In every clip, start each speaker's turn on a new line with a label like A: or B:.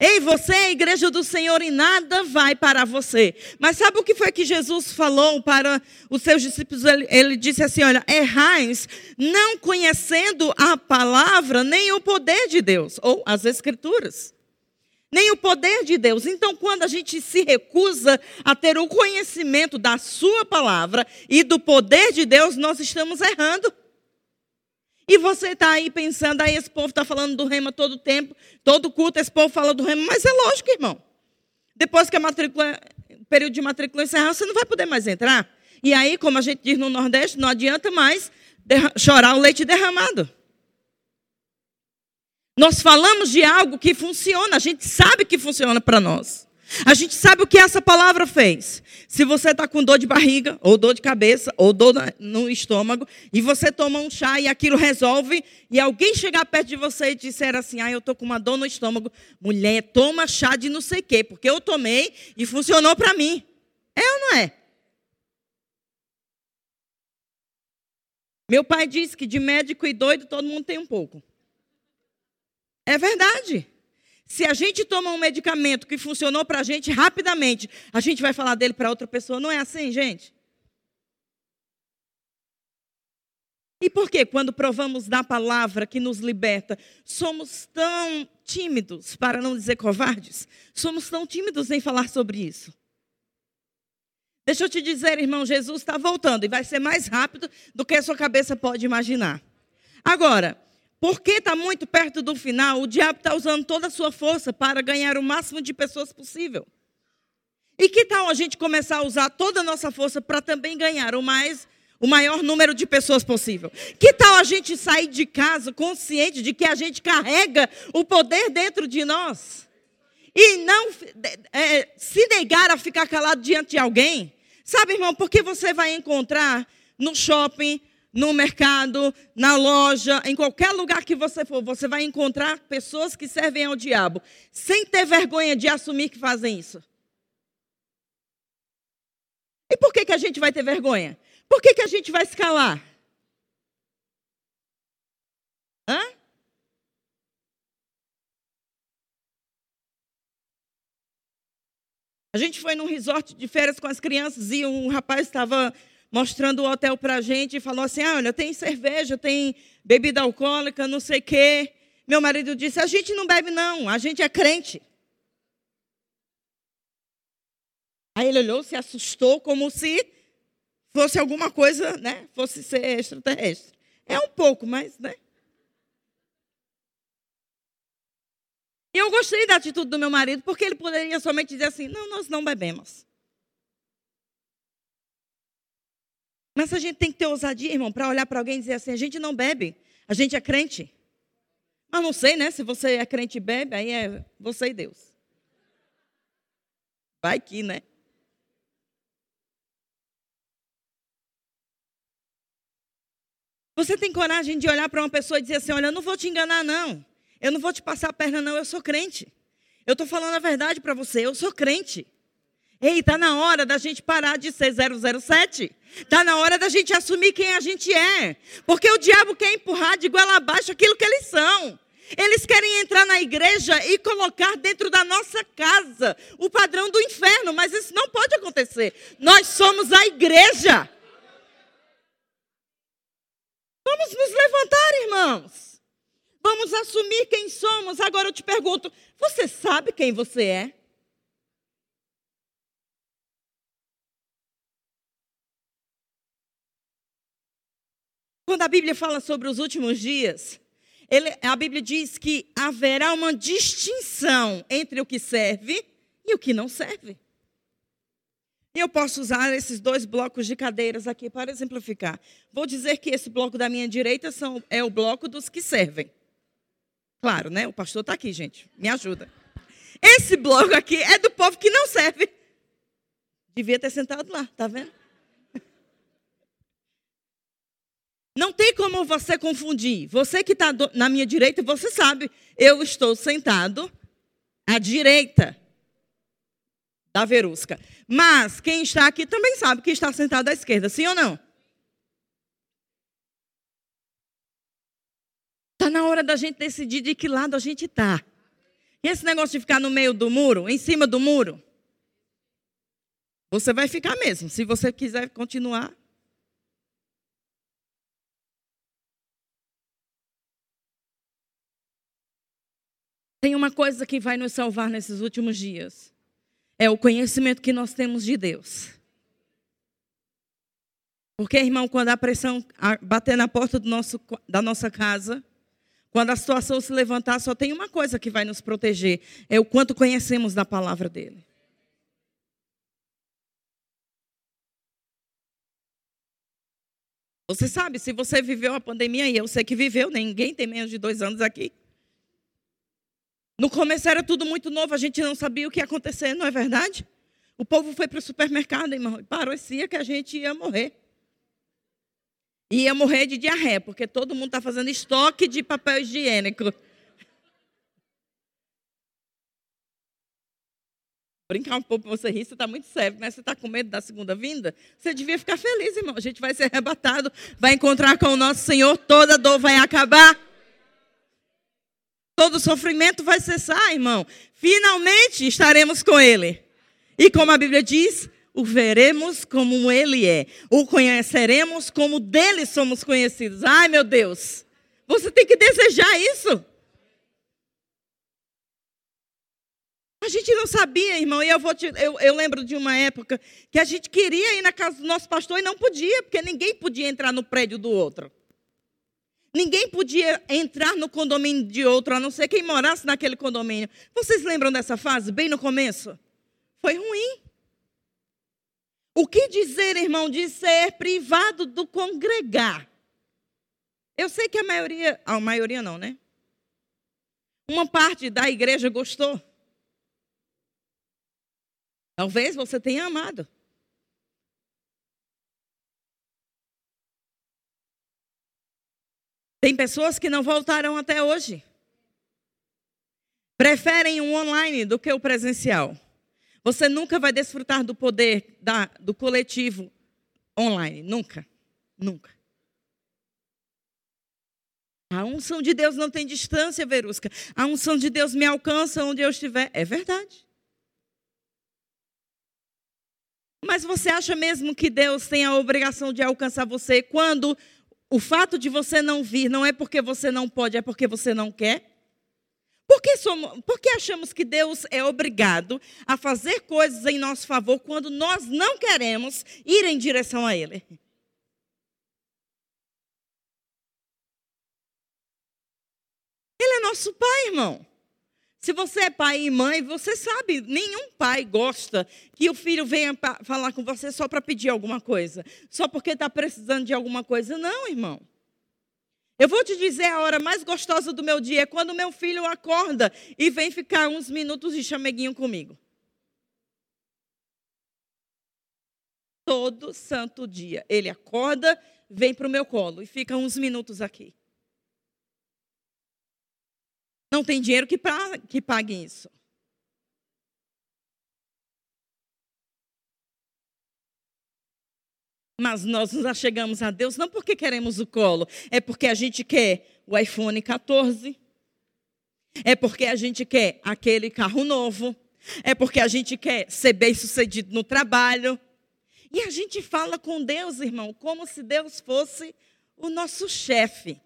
A: Ei, você é a igreja do Senhor e nada vai parar você. Mas sabe o que foi que Jesus falou para os seus discípulos? Ele, ele disse assim: Olha, errais não conhecendo a palavra nem o poder de Deus, ou as Escrituras, nem o poder de Deus. Então, quando a gente se recusa a ter o conhecimento da Sua palavra e do poder de Deus, nós estamos errando. E você está aí pensando, aí esse povo está falando do rema todo tempo, todo culto esse povo fala do rema, mas é lógico, irmão. Depois que a matrícula, o período de matrícula encerrar, você não vai poder mais entrar. E aí, como a gente diz no Nordeste, não adianta mais chorar o leite derramado. Nós falamos de algo que funciona, a gente sabe que funciona para nós. A gente sabe o que essa palavra fez. Se você está com dor de barriga, ou dor de cabeça, ou dor no estômago, e você toma um chá e aquilo resolve, e alguém chegar perto de você e disser assim: Ah, eu estou com uma dor no estômago. Mulher, toma chá de não sei o quê, porque eu tomei e funcionou para mim. É ou não é? Meu pai disse que de médico e doido todo mundo tem um pouco. É verdade. Se a gente toma um medicamento que funcionou para a gente rapidamente, a gente vai falar dele para outra pessoa. Não é assim, gente? E por que, quando provamos da palavra que nos liberta, somos tão tímidos, para não dizer covardes? Somos tão tímidos em falar sobre isso. Deixa eu te dizer, irmão, Jesus está voltando e vai ser mais rápido do que a sua cabeça pode imaginar. Agora, porque está muito perto do final, o diabo está usando toda a sua força para ganhar o máximo de pessoas possível. E que tal a gente começar a usar toda a nossa força para também ganhar o mais o maior número de pessoas possível. Que tal a gente sair de casa consciente de que a gente carrega o poder dentro de nós? E não é, se negar a ficar calado diante de alguém? Sabe, irmão, porque você vai encontrar no shopping, no mercado, na loja, em qualquer lugar que você for, você vai encontrar pessoas que servem ao diabo, sem ter vergonha de assumir que fazem isso. E por que, que a gente vai ter vergonha? Por que, que a gente vai se calar? Hã? A gente foi num resort de férias com as crianças e um rapaz estava mostrando o hotel para a gente e falou assim: ah, olha, tem cerveja, tem bebida alcoólica, não sei o quê. Meu marido disse: a gente não bebe, não, a gente é crente. Aí ele olhou, se assustou, como se fosse alguma coisa, né? Fosse ser extraterrestre. É um pouco, mas, né? E eu gostei da atitude do meu marido, porque ele poderia somente dizer assim: não, nós não bebemos. Mas a gente tem que ter ousadia, irmão, para olhar para alguém e dizer assim: a gente não bebe, a gente é crente. Mas não sei, né? Se você é crente e bebe, aí é você e Deus. Vai que, né? Você tem coragem de olhar para uma pessoa e dizer assim: olha, eu não vou te enganar, não. Eu não vou te passar a perna, não. Eu sou crente. Eu estou falando a verdade para você. Eu sou crente. Ei, está na hora da gente parar de ser 007. Está na hora da gente assumir quem a gente é. Porque o diabo quer empurrar de goela abaixo aquilo que eles são. Eles querem entrar na igreja e colocar dentro da nossa casa o padrão do inferno, mas isso não pode acontecer. Nós somos a igreja. Vamos nos levantar, irmãos. Vamos assumir quem somos. Agora eu te pergunto: você sabe quem você é? Quando a Bíblia fala sobre os últimos dias, ele, a Bíblia diz que haverá uma distinção entre o que serve e o que não serve. E eu posso usar esses dois blocos de cadeiras aqui para exemplificar. Vou dizer que esse bloco da minha direita são, é o bloco dos que servem. Claro, né? O pastor está aqui, gente. Me ajuda. Esse bloco aqui é do povo que não serve. Devia ter sentado lá, tá vendo? Não tem como você confundir. Você que está na minha direita, você sabe, eu estou sentado à direita da Verusca. Mas quem está aqui também sabe que está sentado à esquerda, sim ou não? Está na hora da gente decidir de que lado a gente está. E esse negócio de ficar no meio do muro, em cima do muro, você vai ficar mesmo. Se você quiser continuar. Tem uma coisa que vai nos salvar nesses últimos dias. É o conhecimento que nós temos de Deus. Porque, irmão, quando a pressão bater na porta nosso, da nossa casa, quando a situação se levantar, só tem uma coisa que vai nos proteger: é o quanto conhecemos da palavra dele. Você sabe, se você viveu a pandemia, e eu sei que viveu, ninguém tem menos de dois anos aqui. No começo era tudo muito novo, a gente não sabia o que ia acontecer, não é verdade? O povo foi para o supermercado, irmão, e parecia que a gente ia morrer. Ia morrer de diarreia, porque todo mundo está fazendo estoque de papel higiênico. Brincar um pouco você rir, você está muito sério, né? Você está com medo da segunda vinda? Você devia ficar feliz, irmão. A gente vai ser arrebatado, vai encontrar com o nosso Senhor, toda dor vai acabar. Todo sofrimento vai cessar, irmão. Finalmente estaremos com Ele. E como a Bíblia diz, o veremos como ele é, o conheceremos como dele somos conhecidos. Ai, meu Deus, você tem que desejar isso. A gente não sabia, irmão, e eu, vou te, eu, eu lembro de uma época que a gente queria ir na casa do nosso pastor e não podia, porque ninguém podia entrar no prédio do outro. Ninguém podia entrar no condomínio de outro, a não ser quem morasse naquele condomínio. Vocês lembram dessa fase, bem no começo? Foi ruim. O que dizer, irmão, de ser privado do congregar? Eu sei que a maioria, a maioria não, né? Uma parte da igreja gostou. Talvez você tenha amado. Tem pessoas que não voltaram até hoje. Preferem o online do que o presencial. Você nunca vai desfrutar do poder da, do coletivo online. Nunca. Nunca. A unção de Deus não tem distância, Verusca. A unção de Deus me alcança onde eu estiver. É verdade. Mas você acha mesmo que Deus tem a obrigação de alcançar você quando o fato de você não vir não é porque você não pode, é porque você não quer? Por que, somos, por que achamos que Deus é obrigado a fazer coisas em nosso favor quando nós não queremos ir em direção a Ele? Ele é nosso pai, irmão. Se você é pai e mãe, você sabe, nenhum pai gosta que o filho venha falar com você só para pedir alguma coisa, só porque está precisando de alguma coisa. Não, irmão. Eu vou te dizer a hora mais gostosa do meu dia é quando meu filho acorda e vem ficar uns minutos de chameguinho comigo. Todo santo dia. Ele acorda, vem para o meu colo e fica uns minutos aqui. Não tem dinheiro que, que pague isso. Mas nós nos achegamos a Deus não porque queremos o colo, é porque a gente quer o iPhone 14, é porque a gente quer aquele carro novo, é porque a gente quer ser bem sucedido no trabalho. E a gente fala com Deus, irmão, como se Deus fosse o nosso chefe,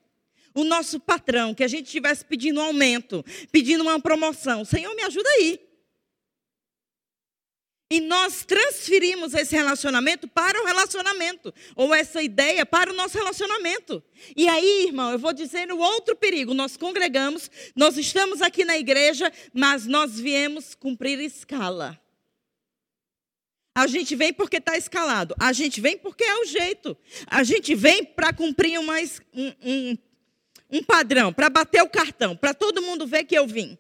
A: o nosso patrão, que a gente estivesse pedindo um aumento, pedindo uma promoção. Senhor, me ajuda aí. E nós transferimos esse relacionamento para o relacionamento, ou essa ideia para o nosso relacionamento. E aí, irmão, eu vou dizer o outro perigo: nós congregamos, nós estamos aqui na igreja, mas nós viemos cumprir escala. A gente vem porque está escalado, a gente vem porque é o jeito, a gente vem para cumprir uma, um, um, um padrão, para bater o cartão, para todo mundo ver que eu vim.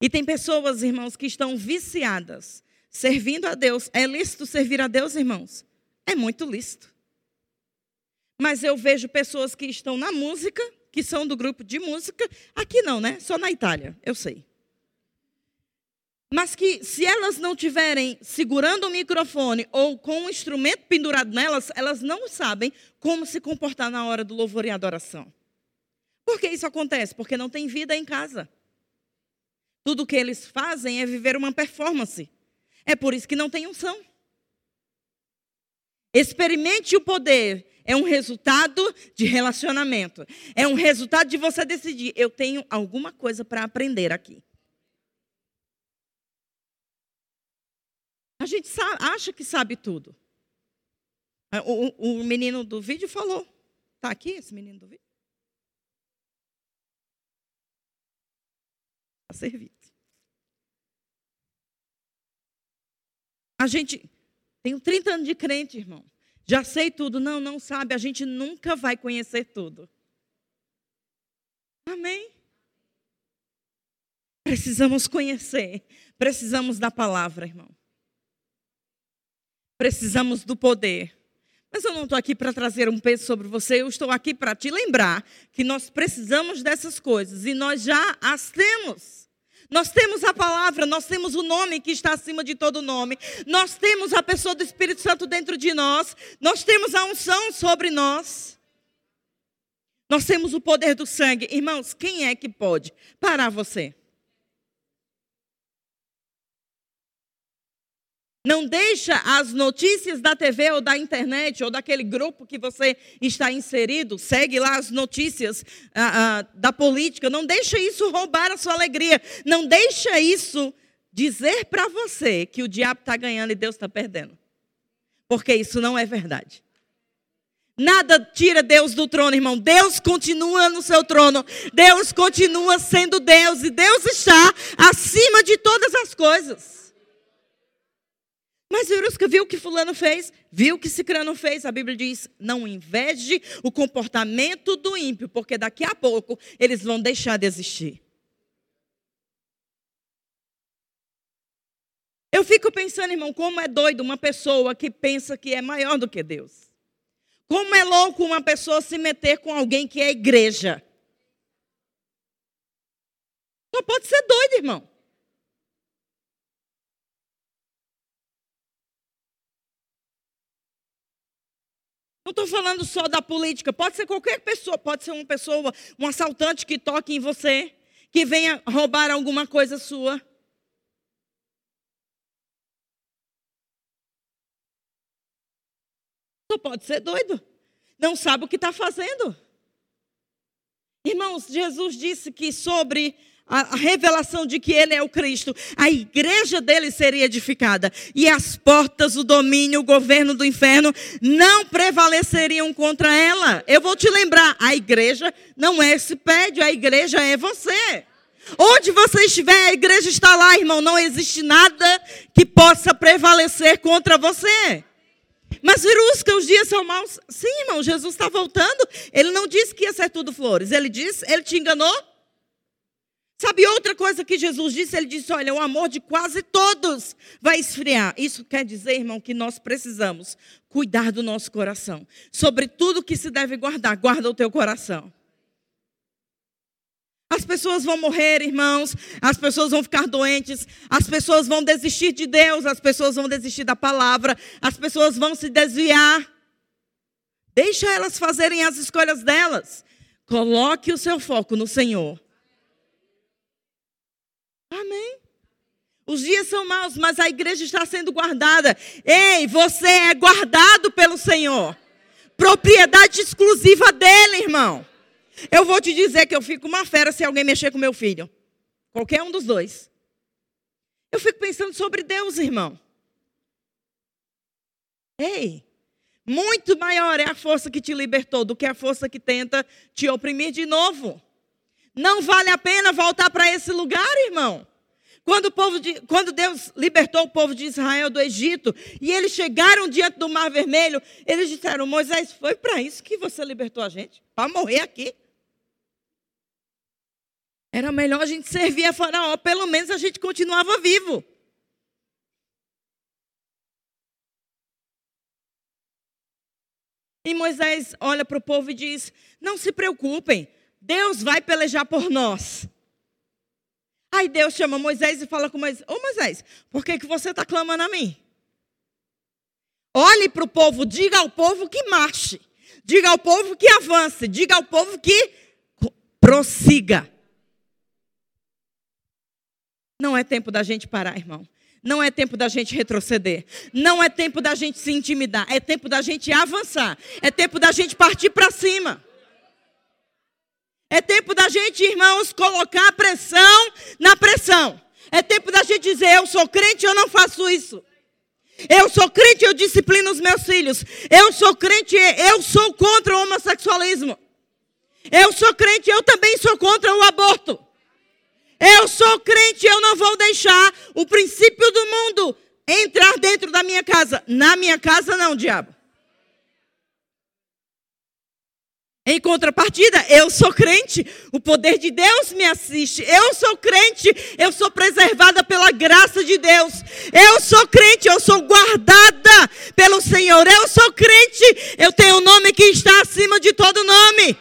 A: E tem pessoas, irmãos, que estão viciadas, servindo a Deus. É lícito servir a Deus, irmãos? É muito lícito. Mas eu vejo pessoas que estão na música, que são do grupo de música, aqui não, né? Só na Itália, eu sei. Mas que se elas não tiverem segurando o microfone ou com um instrumento pendurado nelas, elas não sabem como se comportar na hora do louvor e adoração. Por que isso acontece? Porque não tem vida em casa. Tudo que eles fazem é viver uma performance. É por isso que não tem unção. Experimente o poder. É um resultado de relacionamento. É um resultado de você decidir: eu tenho alguma coisa para aprender aqui. A gente sabe, acha que sabe tudo. O, o menino do vídeo falou. Está aqui esse menino do vídeo? Está servido. A gente. Tenho 30 anos de crente, irmão. Já sei tudo. Não, não sabe. A gente nunca vai conhecer tudo. Amém? Precisamos conhecer. Precisamos da palavra, irmão. Precisamos do poder. Mas eu não estou aqui para trazer um peso sobre você, eu estou aqui para te lembrar que nós precisamos dessas coisas e nós já as temos. Nós temos a palavra, nós temos o nome que está acima de todo nome, nós temos a pessoa do Espírito Santo dentro de nós, nós temos a unção sobre nós, nós temos o poder do sangue. Irmãos, quem é que pode parar você? Não deixa as notícias da TV ou da internet ou daquele grupo que você está inserido, segue lá as notícias ah, ah, da política. Não deixa isso roubar a sua alegria. Não deixa isso dizer para você que o diabo está ganhando e Deus está perdendo. Porque isso não é verdade. Nada tira Deus do trono, irmão. Deus continua no seu trono. Deus continua sendo Deus. E Deus está acima de todas as coisas. Mas Verusca viu o que fulano fez, viu o que Cicrano fez. A Bíblia diz: não inveje o comportamento do ímpio, porque daqui a pouco eles vão deixar de existir. Eu fico pensando, irmão, como é doido uma pessoa que pensa que é maior do que Deus. Como é louco uma pessoa se meter com alguém que é igreja. Só pode ser doido, irmão. Não estou falando só da política, pode ser qualquer pessoa, pode ser uma pessoa, um assaltante que toque em você, que venha roubar alguma coisa sua. Só pode ser doido, não sabe o que está fazendo. Irmãos, Jesus disse que sobre a, revelação de que ele é o Cristo, a igreja dele seria edificada e as portas, o domínio, o governo do inferno não prevaleceriam contra ela. Eu vou te lembrar, a igreja não é esse prédio, a igreja é você. Onde você estiver, a igreja está lá, irmão. Não existe nada que possa prevalecer contra você. Mas Virusca, os dias são maus. Sim, irmão, Jesus está voltando. Ele não disse que ia ser tudo flores. Ele disse, ele te enganou? Sabe outra coisa que Jesus disse? Ele disse: Olha, o amor de quase todos vai esfriar. Isso quer dizer, irmão, que nós precisamos cuidar do nosso coração. Sobre tudo que se deve guardar, guarda o teu coração. As pessoas vão morrer, irmãos, as pessoas vão ficar doentes, as pessoas vão desistir de Deus, as pessoas vão desistir da palavra, as pessoas vão se desviar. Deixa elas fazerem as escolhas delas. Coloque o seu foco no Senhor. Amém. Os dias são maus, mas a igreja está sendo guardada. Ei, você é guardado pelo Senhor. Propriedade exclusiva dele, irmão. Eu vou te dizer que eu fico uma fera se alguém mexer com meu filho. Qualquer um dos dois. Eu fico pensando sobre Deus, irmão. Ei, muito maior é a força que te libertou do que a força que tenta te oprimir de novo. Não vale a pena voltar para esse lugar, irmão. Quando, o povo de, quando Deus libertou o povo de Israel do Egito e eles chegaram diante do Mar Vermelho, eles disseram: Moisés, foi para isso que você libertou a gente? Para morrer aqui. Era melhor a gente servir a Faraó, pelo menos a gente continuava vivo. E Moisés olha para o povo e diz: Não se preocupem, Deus vai pelejar por nós. Aí Deus chama Moisés e fala com Moisés: Ô Moisés, por que, que você está clamando a mim? Olhe para o povo, diga ao povo que marche, diga ao povo que avance, diga ao povo que prossiga. Não é tempo da gente parar, irmão. Não é tempo da gente retroceder. Não é tempo da gente se intimidar. É tempo da gente avançar. É tempo da gente partir para cima. É tempo da gente, irmãos, colocar pressão na pressão. É tempo da gente dizer: eu sou crente, eu não faço isso. Eu sou crente, eu disciplino os meus filhos. Eu sou crente, eu sou contra o homossexualismo. Eu sou crente, eu também sou contra o aborto. Eu sou crente, eu não vou deixar o princípio do mundo entrar dentro da minha casa. Na minha casa, não, diabo. Em contrapartida, eu sou crente, o poder de Deus me assiste. Eu sou crente, eu sou preservada pela graça de Deus. Eu sou crente, eu sou guardada pelo Senhor. Eu sou crente, eu tenho um nome que está acima de todo nome.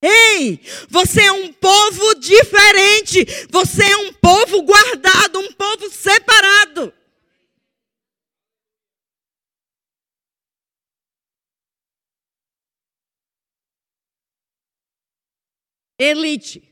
A: Ei, você é um povo diferente, você é um povo guardado, um povo separado. Elite.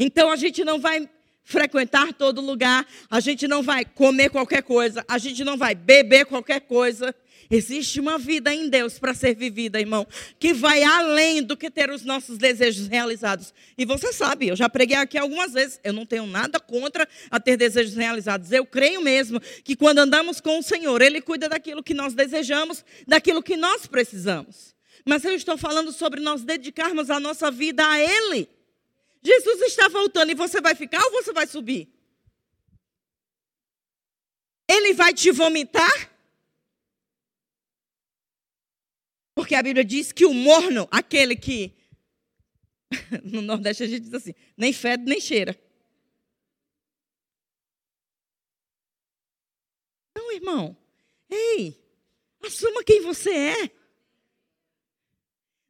A: Então a gente não vai frequentar todo lugar, a gente não vai comer qualquer coisa, a gente não vai beber qualquer coisa. Existe uma vida em Deus para ser vivida, irmão, que vai além do que ter os nossos desejos realizados. E você sabe, eu já preguei aqui algumas vezes, eu não tenho nada contra a ter desejos realizados. Eu creio mesmo que quando andamos com o Senhor, Ele cuida daquilo que nós desejamos, daquilo que nós precisamos. Mas eu estou falando sobre nós dedicarmos a nossa vida a Ele. Jesus está voltando e você vai ficar ou você vai subir? Ele vai te vomitar? Porque a Bíblia diz que o morno, aquele que. No Nordeste a gente diz assim: nem fede nem cheira. Não, irmão. Ei, assuma quem você é.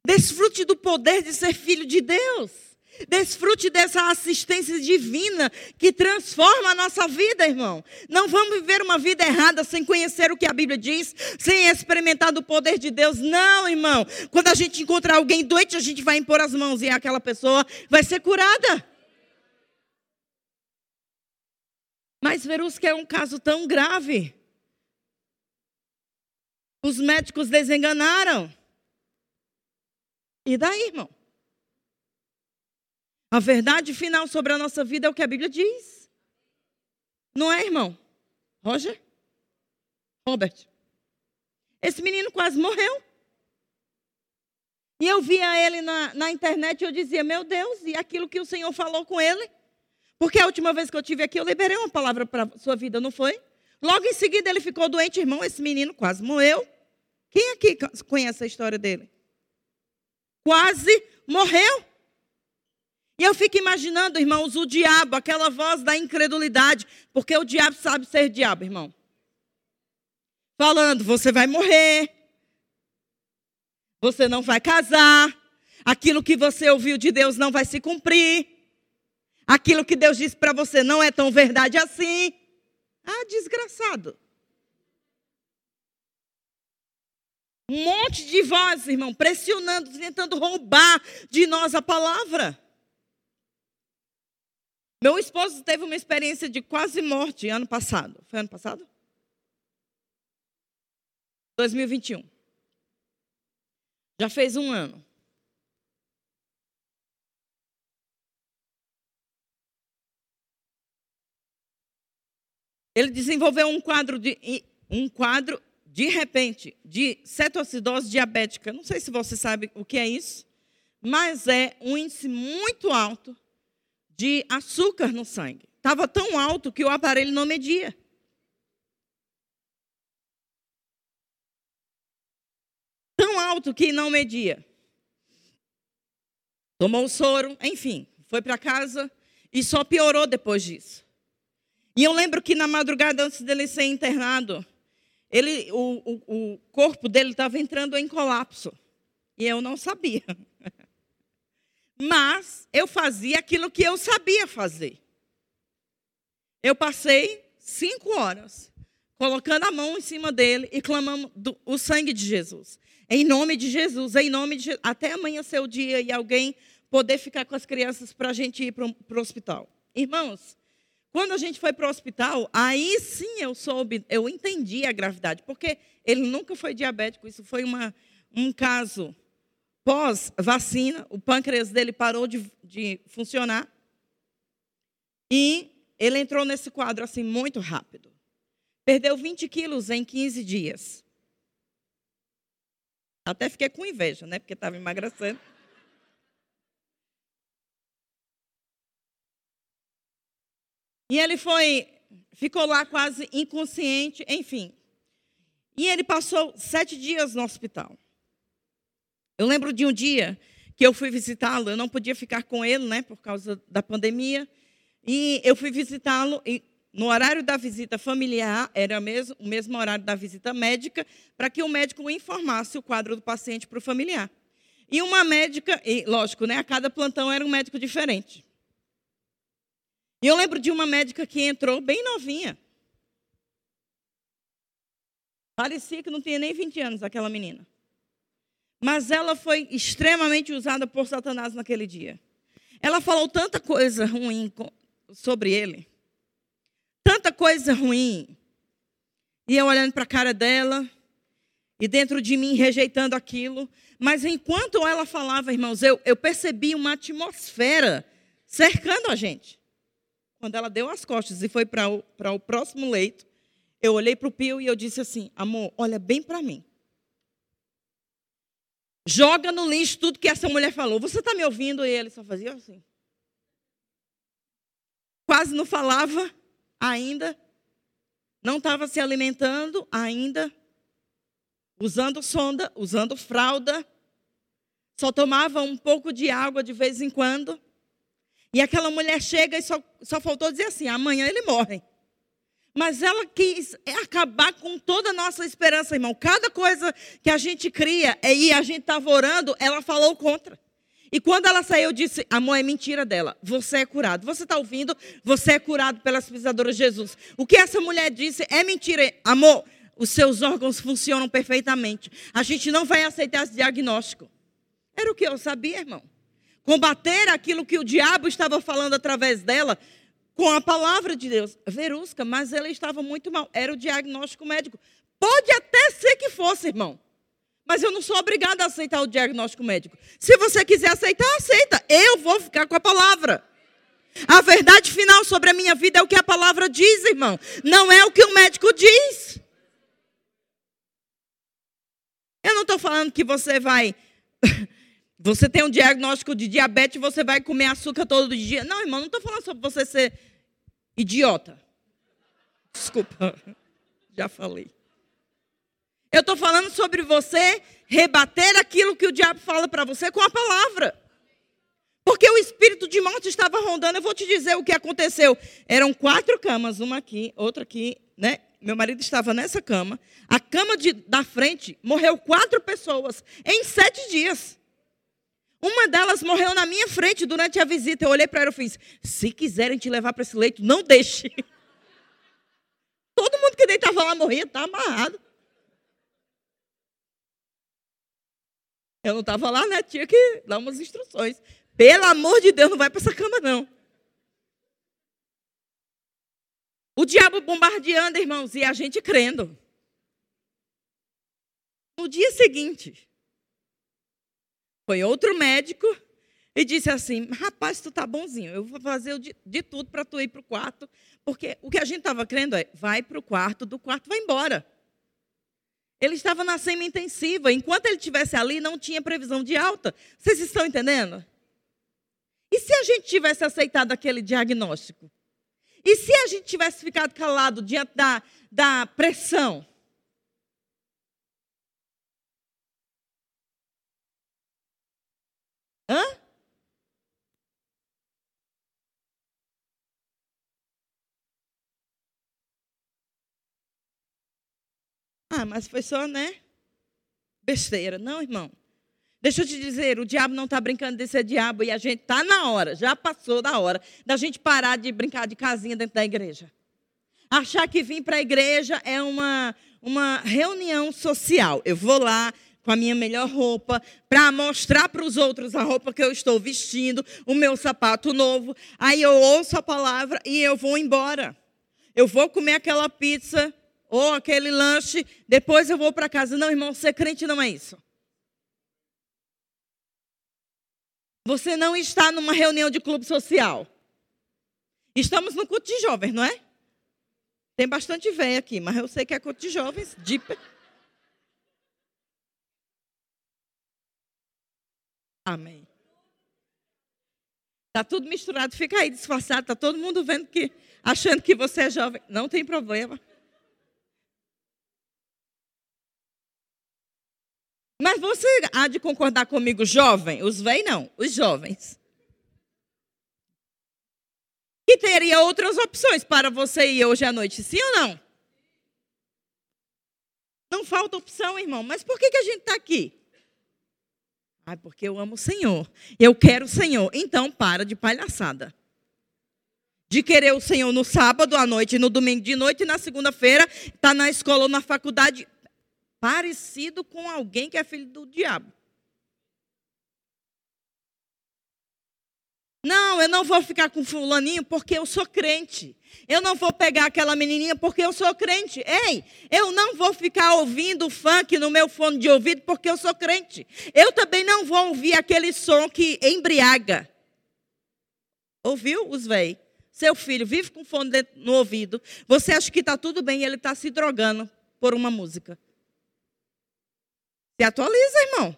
A: Desfrute do poder de ser filho de Deus. Desfrute dessa assistência divina que transforma a nossa vida, irmão. Não vamos viver uma vida errada sem conhecer o que a Bíblia diz, sem experimentar do poder de Deus. Não, irmão. Quando a gente encontrar alguém doente, a gente vai impor as mãos e aquela pessoa vai ser curada. Mas Verusca é um caso tão grave. Os médicos desenganaram. E daí, irmão? A verdade final sobre a nossa vida é o que a Bíblia diz. Não é, irmão? Roger? Robert? Esse menino quase morreu. E eu via ele na, na internet e eu dizia, meu Deus, e aquilo que o Senhor falou com ele? Porque a última vez que eu tive aqui, eu liberei uma palavra para sua vida, não foi? Logo em seguida ele ficou doente, irmão, esse menino quase morreu. Quem aqui conhece a história dele? Quase morreu. E eu fico imaginando, irmãos, o diabo, aquela voz da incredulidade, porque o diabo sabe ser diabo, irmão. Falando, você vai morrer, você não vai casar, aquilo que você ouviu de Deus não vai se cumprir, aquilo que Deus disse para você não é tão verdade assim. Ah, desgraçado. Um monte de vozes, irmão, pressionando, tentando roubar de nós a palavra. Meu esposo teve uma experiência de quase morte ano passado. Foi ano passado? 2021. Já fez um ano. Ele desenvolveu um quadro de um quadro de repente de cetoacidose diabética. Não sei se você sabe o que é isso, mas é um índice muito alto de açúcar no sangue. Estava tão alto que o aparelho não media. Tão alto que não media. Tomou o soro, enfim, foi para casa e só piorou depois disso. E eu lembro que na madrugada antes dele ser internado, ele, o, o, o corpo dele estava entrando em colapso. E eu não sabia. Mas eu fazia aquilo que eu sabia fazer. Eu passei cinco horas colocando a mão em cima dele e clamando do, o sangue de Jesus. Em nome de Jesus, em nome de Jesus. Até amanhecer o dia e alguém poder ficar com as crianças para a gente ir para o hospital. Irmãos, quando a gente foi para o hospital, aí sim eu soube, eu entendi a gravidade, porque ele nunca foi diabético, isso foi uma, um caso pós-vacina, o pâncreas dele parou de, de funcionar e ele entrou nesse quadro assim muito rápido. Perdeu 20 quilos em 15 dias. Até fiquei com inveja, né? Porque estava emagrecendo. E ele foi, ficou lá quase inconsciente, enfim. E ele passou sete dias no hospital. Eu lembro de um dia que eu fui visitá-lo, eu não podia ficar com ele, né, por causa da pandemia. E eu fui visitá-lo e no horário da visita familiar, era mesmo, o mesmo horário da visita médica, para que o médico informasse o quadro do paciente para o familiar. E uma médica, e lógico, né, a cada plantão era um médico diferente. E eu lembro de uma médica que entrou bem novinha. Parecia que não tinha nem 20 anos aquela menina. Mas ela foi extremamente usada por Satanás naquele dia. Ela falou tanta coisa ruim sobre ele. Tanta coisa ruim. E eu olhando para a cara dela, e dentro de mim rejeitando aquilo. Mas enquanto ela falava, irmãos, eu, eu percebi uma atmosfera cercando a gente. Quando ela deu as costas e foi para o, o próximo leito, eu olhei para o Pio e eu disse assim: amor, olha bem para mim. Joga no lixo tudo que essa mulher falou. Você está me ouvindo? E ele só fazia assim. Quase não falava ainda. Não estava se alimentando ainda. Usando sonda, usando fralda. Só tomava um pouco de água de vez em quando. E aquela mulher chega e só, só faltou dizer assim: amanhã ele morre. Mas ela quis acabar com toda a nossa esperança, irmão. Cada coisa que a gente cria e a gente estava orando, ela falou contra. E quando ela saiu, eu disse: Amor, é mentira dela. Você é curado. Você está ouvindo? Você é curado pelas pisadoras de Jesus. O que essa mulher disse é mentira. Amor, os seus órgãos funcionam perfeitamente. A gente não vai aceitar esse diagnóstico. Era o que eu sabia, irmão combater aquilo que o diabo estava falando através dela com a palavra de Deus. Verusca, mas ela estava muito mal. Era o diagnóstico médico. Pode até ser que fosse, irmão. Mas eu não sou obrigada a aceitar o diagnóstico médico. Se você quiser aceitar, aceita. Eu vou ficar com a palavra. A verdade final sobre a minha vida é o que a palavra diz, irmão. Não é o que o médico diz. Eu não estou falando que você vai Você tem um diagnóstico de diabetes e você vai comer açúcar todo dia. Não, irmão, não estou falando sobre você ser idiota. Desculpa, já falei. Eu estou falando sobre você rebater aquilo que o diabo fala para você com a palavra. Porque o espírito de morte estava rondando. Eu vou te dizer o que aconteceu. Eram quatro camas, uma aqui, outra aqui, né? Meu marido estava nessa cama. A cama de, da frente morreu quatro pessoas em sete dias. Uma delas morreu na minha frente durante a visita. Eu olhei para ela e fiz: se quiserem te levar para esse leito, não deixe. Todo mundo que deitava lá morria, está amarrado. Eu não estava lá, né? Tinha que dar umas instruções. Pelo amor de Deus, não vai para essa cama, não. O diabo bombardeando, irmãos, e a gente crendo. No dia seguinte, foi outro médico e disse assim: Rapaz, tu tá bonzinho, eu vou fazer de, de tudo para tu ir para o quarto, porque o que a gente estava crendo é: vai para o quarto, do quarto vai embora. Ele estava na semi-intensiva, enquanto ele estivesse ali, não tinha previsão de alta. Vocês estão entendendo? E se a gente tivesse aceitado aquele diagnóstico? E se a gente tivesse ficado calado diante da, da pressão? Hã? Ah, mas foi só, né? Besteira. Não, irmão. Deixa eu te dizer, o diabo não está brincando de ser diabo e a gente está na hora, já passou da hora da gente parar de brincar de casinha dentro da igreja. Achar que vir para a igreja é uma, uma reunião social. Eu vou lá com a minha melhor roupa para mostrar para os outros a roupa que eu estou vestindo, o meu sapato novo. Aí eu ouço a palavra e eu vou embora. Eu vou comer aquela pizza ou aquele lanche, depois eu vou para casa. Não, irmão, ser crente não é isso. Você não está numa reunião de clube social. Estamos no culto de jovens, não é? Tem bastante velho aqui, mas eu sei que é culto de jovens. De... Amém. Tá tudo misturado, fica aí disfarçado, tá todo mundo vendo que achando que você é jovem. Não tem problema. Mas você há de concordar comigo, jovem? Os velhos não, os jovens que teria outras opções para você ir hoje à noite, sim ou não? Não falta opção, irmão. Mas por que, que a gente está aqui? Ah, porque eu amo o Senhor. Eu quero o Senhor. Então, para de palhaçada. De querer o Senhor no sábado à noite, no domingo de noite e na segunda-feira, está na escola ou na faculdade, parecido com alguém que é filho do diabo. Não, eu não vou ficar com fulaninho porque eu sou crente. Eu não vou pegar aquela menininha porque eu sou crente. Ei, eu não vou ficar ouvindo funk no meu fone de ouvido porque eu sou crente. Eu também não vou ouvir aquele som que embriaga. Ouviu os véi? Seu filho vive com fone no ouvido. Você acha que está tudo bem e ele está se drogando por uma música. Se atualiza, irmão.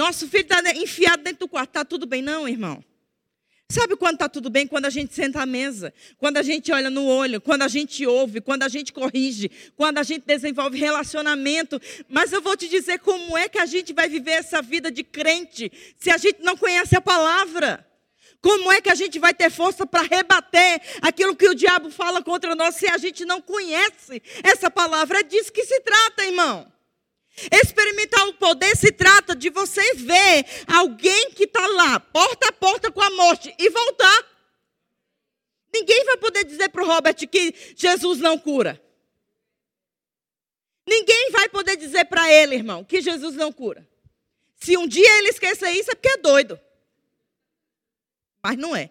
A: Nosso filho está enfiado dentro do quarto. Está tudo bem, não, irmão? Sabe quando está tudo bem? Quando a gente senta à mesa, quando a gente olha no olho, quando a gente ouve, quando a gente corrige, quando a gente desenvolve relacionamento. Mas eu vou te dizer como é que a gente vai viver essa vida de crente se a gente não conhece a palavra. Como é que a gente vai ter força para rebater aquilo que o diabo fala contra nós se a gente não conhece essa palavra? É disso que se trata, irmão. Experimentar o poder se trata de você ver alguém que está lá, porta a porta com a morte, e voltar. Ninguém vai poder dizer para o Robert que Jesus não cura. Ninguém vai poder dizer para ele, irmão, que Jesus não cura. Se um dia ele esquecer isso, é porque é doido. Mas não é.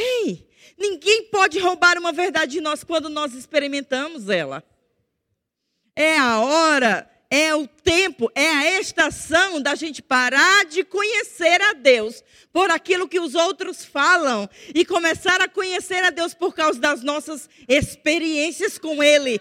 A: Ei, Ninguém pode roubar uma verdade de nós quando nós experimentamos ela. É a hora, é o tempo, é a estação da gente parar de conhecer a Deus por aquilo que os outros falam e começar a conhecer a Deus por causa das nossas experiências com Ele.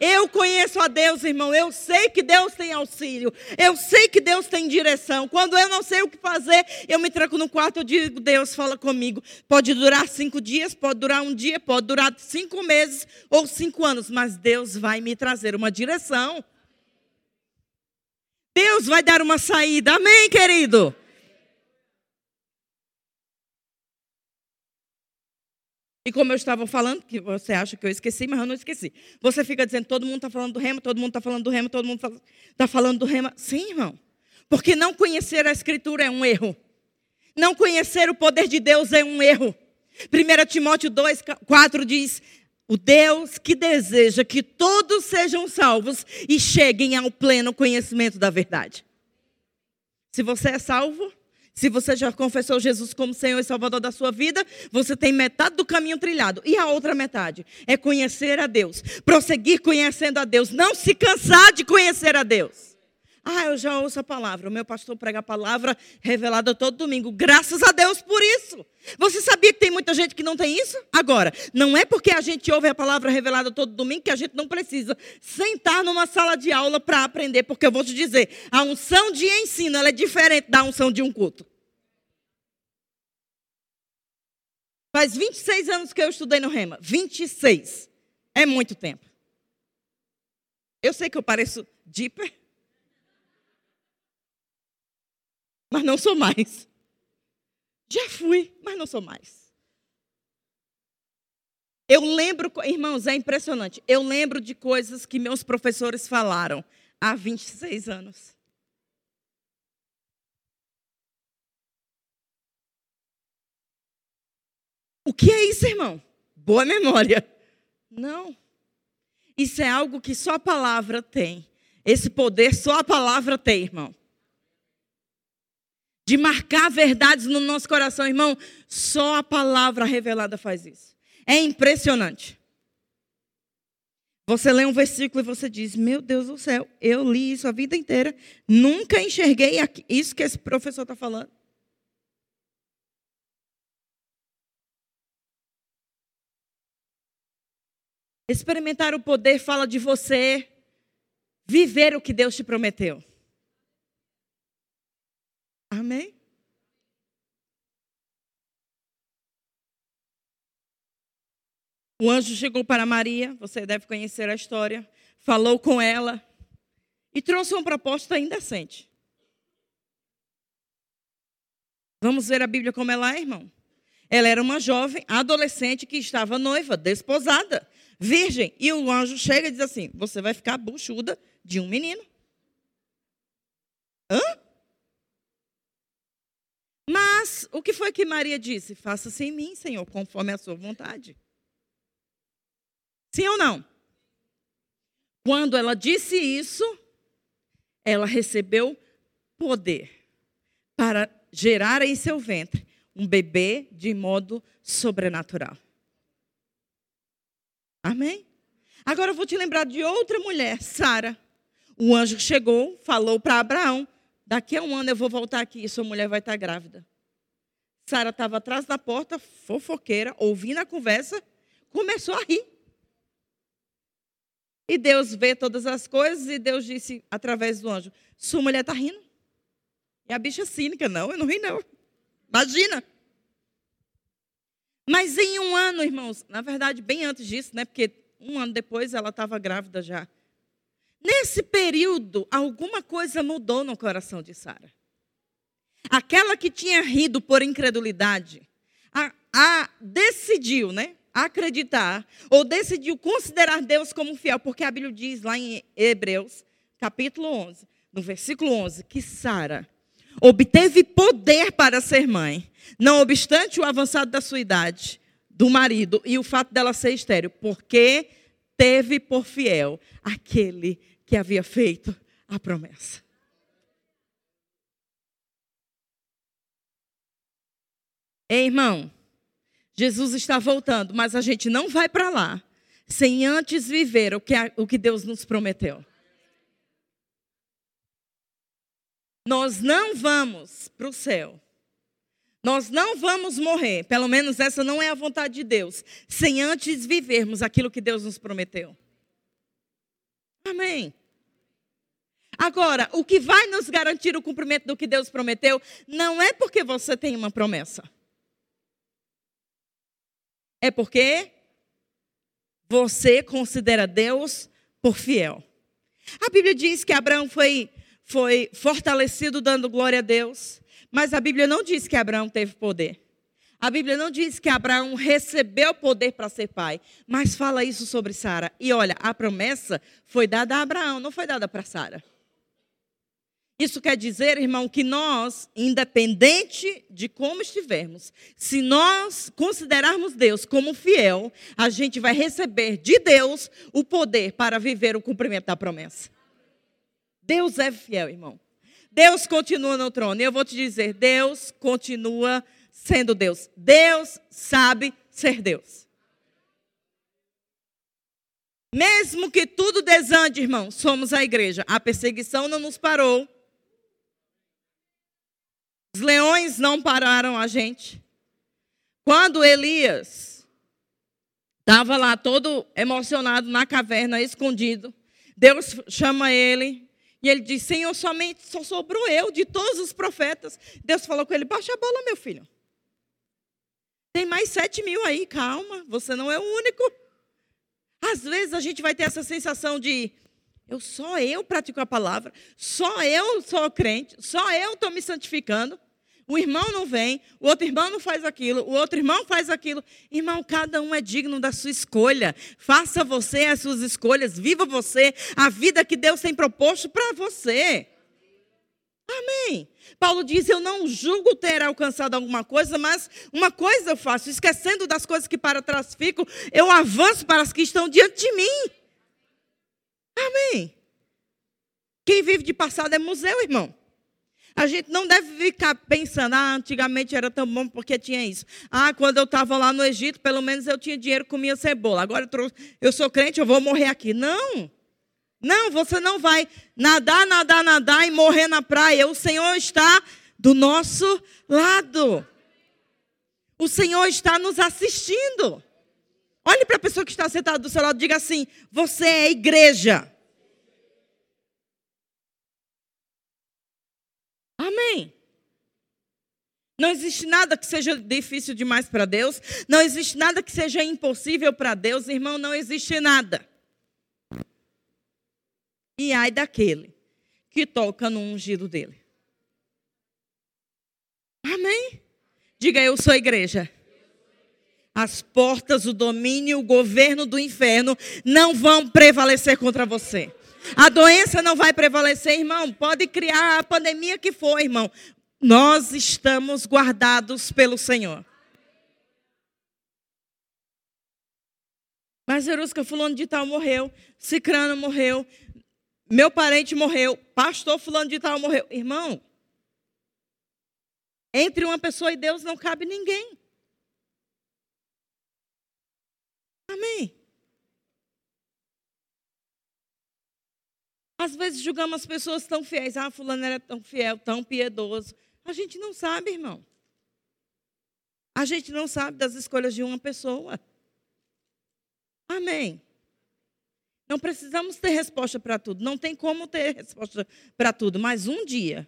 A: Eu conheço a Deus, irmão. Eu sei que Deus tem auxílio. Eu sei que Deus tem direção. Quando eu não sei o que fazer, eu me tranco no quarto. Eu digo: Deus, fala comigo. Pode durar cinco dias, pode durar um dia, pode durar cinco meses ou cinco anos, mas Deus vai me trazer uma direção. Deus vai dar uma saída. Amém, querido? E como eu estava falando, que você acha que eu esqueci, mas eu não esqueci. Você fica dizendo, todo mundo está falando do rema, todo mundo está falando do rema, todo mundo está falando do rema. Sim, irmão. Porque não conhecer a Escritura é um erro. Não conhecer o poder de Deus é um erro. 1 Timóteo 2, 4 diz: O Deus que deseja que todos sejam salvos e cheguem ao pleno conhecimento da verdade. Se você é salvo, se você já confessou Jesus como Senhor e Salvador da sua vida, você tem metade do caminho trilhado. E a outra metade é conhecer a Deus. Prosseguir conhecendo a Deus. Não se cansar de conhecer a Deus. Ah, eu já ouço a palavra. O meu pastor prega a palavra revelada todo domingo. Graças a Deus por isso. Você sabia que tem muita gente que não tem isso? Agora, não é porque a gente ouve a palavra revelada todo domingo que a gente não precisa sentar numa sala de aula para aprender, porque eu vou te dizer, a unção de ensino é diferente da unção de um culto. Faz 26 anos que eu estudei no Rema. 26. É muito tempo. Eu sei que eu pareço deeper. mas não sou mais. Já fui, mas não sou mais. Eu lembro, irmãos, é impressionante. Eu lembro de coisas que meus professores falaram há 26 anos. O que é isso, irmão? Boa memória. Não. Isso é algo que só a palavra tem. Esse poder só a palavra tem, irmão. De marcar verdades no nosso coração, irmão, só a palavra revelada faz isso. É impressionante. Você lê um versículo e você diz: Meu Deus do céu, eu li isso a vida inteira, nunca enxerguei isso que esse professor está falando. Experimentar o poder fala de você viver o que Deus te prometeu. Amém? O anjo chegou para Maria, você deve conhecer a história, falou com ela e trouxe uma proposta indecente. Vamos ver a Bíblia como ela é, irmão? Ela era uma jovem, adolescente que estava noiva, desposada virgem. E o anjo chega e diz assim: Você vai ficar buchuda de um menino. Hã? Mas o que foi que Maria disse? Faça-se em mim, Senhor, conforme a sua vontade. Sim ou não? Quando ela disse isso, ela recebeu poder para gerar em seu ventre um bebê de modo sobrenatural. Amém? Agora eu vou te lembrar de outra mulher, Sara. O anjo chegou, falou para Abraão: daqui a um ano eu vou voltar aqui e sua mulher vai estar grávida. Sara estava atrás da porta, fofoqueira, ouvindo a conversa, começou a rir. E Deus vê todas as coisas e Deus disse através do anjo: Sua mulher está rindo. E a bicha cínica: Não, eu não ri, não. Imagina. Mas em um ano, irmãos, na verdade, bem antes disso, né? Porque um ano depois ela estava grávida já. Nesse período, alguma coisa mudou no coração de Sara. Aquela que tinha rido por incredulidade, a, a, decidiu, né? Acreditar, ou decidiu considerar Deus como fiel, porque a Bíblia diz lá em Hebreus, capítulo 11, no versículo 11, que Sara obteve poder para ser mãe, não obstante o avançado da sua idade, do marido e o fato dela ser estéril, porque teve por fiel aquele que havia feito a promessa. Ei, irmão, Jesus está voltando, mas a gente não vai para lá sem antes viver o que, o que Deus nos prometeu. Nós não vamos para o céu. Nós não vamos morrer, pelo menos essa não é a vontade de Deus, sem antes vivermos aquilo que Deus nos prometeu. Amém. Agora, o que vai nos garantir o cumprimento do que Deus prometeu não é porque você tem uma promessa. É porque você considera Deus por fiel. A Bíblia diz que Abraão foi foi fortalecido dando glória a Deus. Mas a Bíblia não diz que Abraão teve poder. A Bíblia não diz que Abraão recebeu poder para ser pai, mas fala isso sobre Sara. E olha, a promessa foi dada a Abraão, não foi dada para Sara. Isso quer dizer, irmão, que nós, independente de como estivermos, se nós considerarmos Deus como fiel, a gente vai receber de Deus o poder para viver o cumprimento da promessa. Deus é fiel, irmão. Deus continua no trono. E eu vou te dizer, Deus continua sendo Deus. Deus sabe ser Deus. Mesmo que tudo desande, irmão, somos a igreja. A perseguição não nos parou. Os leões não pararam a gente. Quando Elias estava lá todo emocionado na caverna, escondido, Deus chama ele e ele diz: Senhor, somente só sobrou eu de todos os profetas. Deus falou com ele: Baixa a bola, meu filho. Tem mais sete mil aí, calma, você não é o único. Às vezes a gente vai ter essa sensação de eu só eu pratico a palavra, só eu sou crente, só eu estou me santificando. O irmão não vem, o outro irmão não faz aquilo, o outro irmão faz aquilo. Irmão, cada um é digno da sua escolha. Faça você as suas escolhas, viva você a vida que Deus tem proposto para você. Amém. Paulo diz: Eu não julgo ter alcançado alguma coisa, mas uma coisa eu faço, esquecendo das coisas que para trás ficam, eu avanço para as que estão diante de mim. Amém. Quem vive de passado é museu, irmão. A gente não deve ficar pensando, ah, antigamente era tão bom porque tinha isso. Ah, quando eu estava lá no Egito, pelo menos eu tinha dinheiro, comia cebola. Agora eu, trouxe, eu sou crente, eu vou morrer aqui. Não. Não, você não vai nadar, nadar, nadar e morrer na praia. O Senhor está do nosso lado. O Senhor está nos assistindo. Olhe para a pessoa que está sentada do seu lado e diga assim: Você é igreja. Amém. Não existe nada que seja difícil demais para Deus. Não existe nada que seja impossível para Deus, irmão. Não existe nada. E ai daquele que toca no ungido dele. Amém? Diga eu sou igreja. As portas, o domínio, o governo do inferno não vão prevalecer contra você. A doença não vai prevalecer, irmão. Pode criar a pandemia que for, irmão. Nós estamos guardados pelo Senhor. Mas Jerusca, fulano de tal morreu, Cicrano morreu, meu parente morreu, pastor fulano de tal morreu. Irmão, entre uma pessoa e Deus não cabe ninguém. Amém. Às vezes julgamos as pessoas tão fiéis. Ah, fulano era tão fiel, tão piedoso. A gente não sabe, irmão. A gente não sabe das escolhas de uma pessoa. Amém. Não precisamos ter resposta para tudo. Não tem como ter resposta para tudo. Mas um dia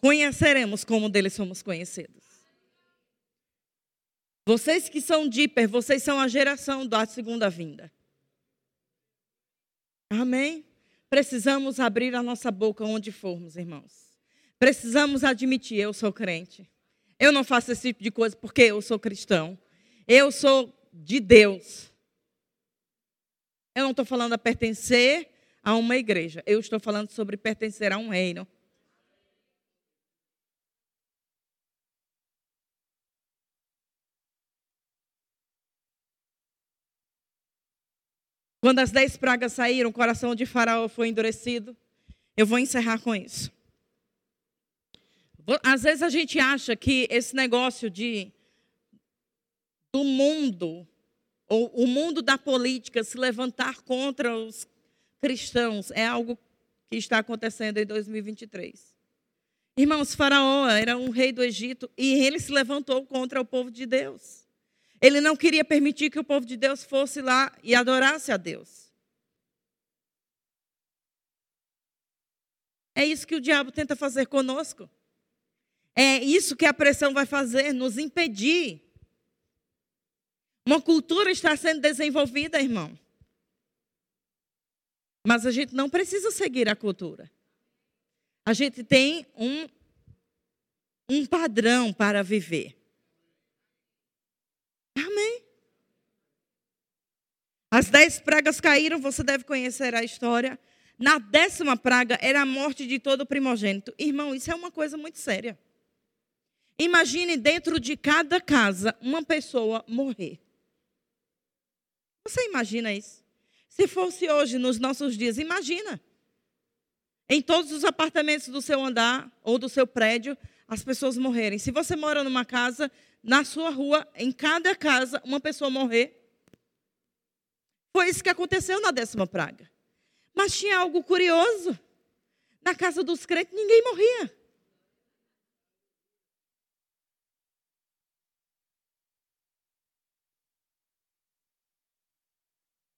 A: conheceremos como dele somos conhecidos. Vocês que são díper, vocês são a geração da segunda vinda. Amém? Precisamos abrir a nossa boca onde formos, irmãos. Precisamos admitir: eu sou crente. Eu não faço esse tipo de coisa porque eu sou cristão. Eu sou de Deus. Eu não estou falando a pertencer a uma igreja. Eu estou falando sobre pertencer a um reino. Quando as dez pragas saíram, o coração de Faraó foi endurecido. Eu vou encerrar com isso. Às vezes a gente acha que esse negócio de do mundo ou o mundo da política se levantar contra os cristãos é algo que está acontecendo em 2023. Irmãos, Faraó era um rei do Egito e ele se levantou contra o povo de Deus. Ele não queria permitir que o povo de Deus fosse lá e adorasse a Deus. É isso que o diabo tenta fazer conosco. É isso que a pressão vai fazer, nos impedir uma cultura está sendo desenvolvida, irmão. Mas a gente não precisa seguir a cultura. A gente tem um, um padrão para viver. Amém. As dez pragas caíram, você deve conhecer a história. Na décima praga era a morte de todo primogênito. Irmão, isso é uma coisa muito séria. Imagine dentro de cada casa uma pessoa morrer. Você imagina isso? Se fosse hoje, nos nossos dias, imagina. Em todos os apartamentos do seu andar ou do seu prédio, as pessoas morrerem. Se você mora numa casa, na sua rua, em cada casa, uma pessoa morrer. Foi isso que aconteceu na décima praga. Mas tinha algo curioso. Na casa dos crentes, ninguém morria.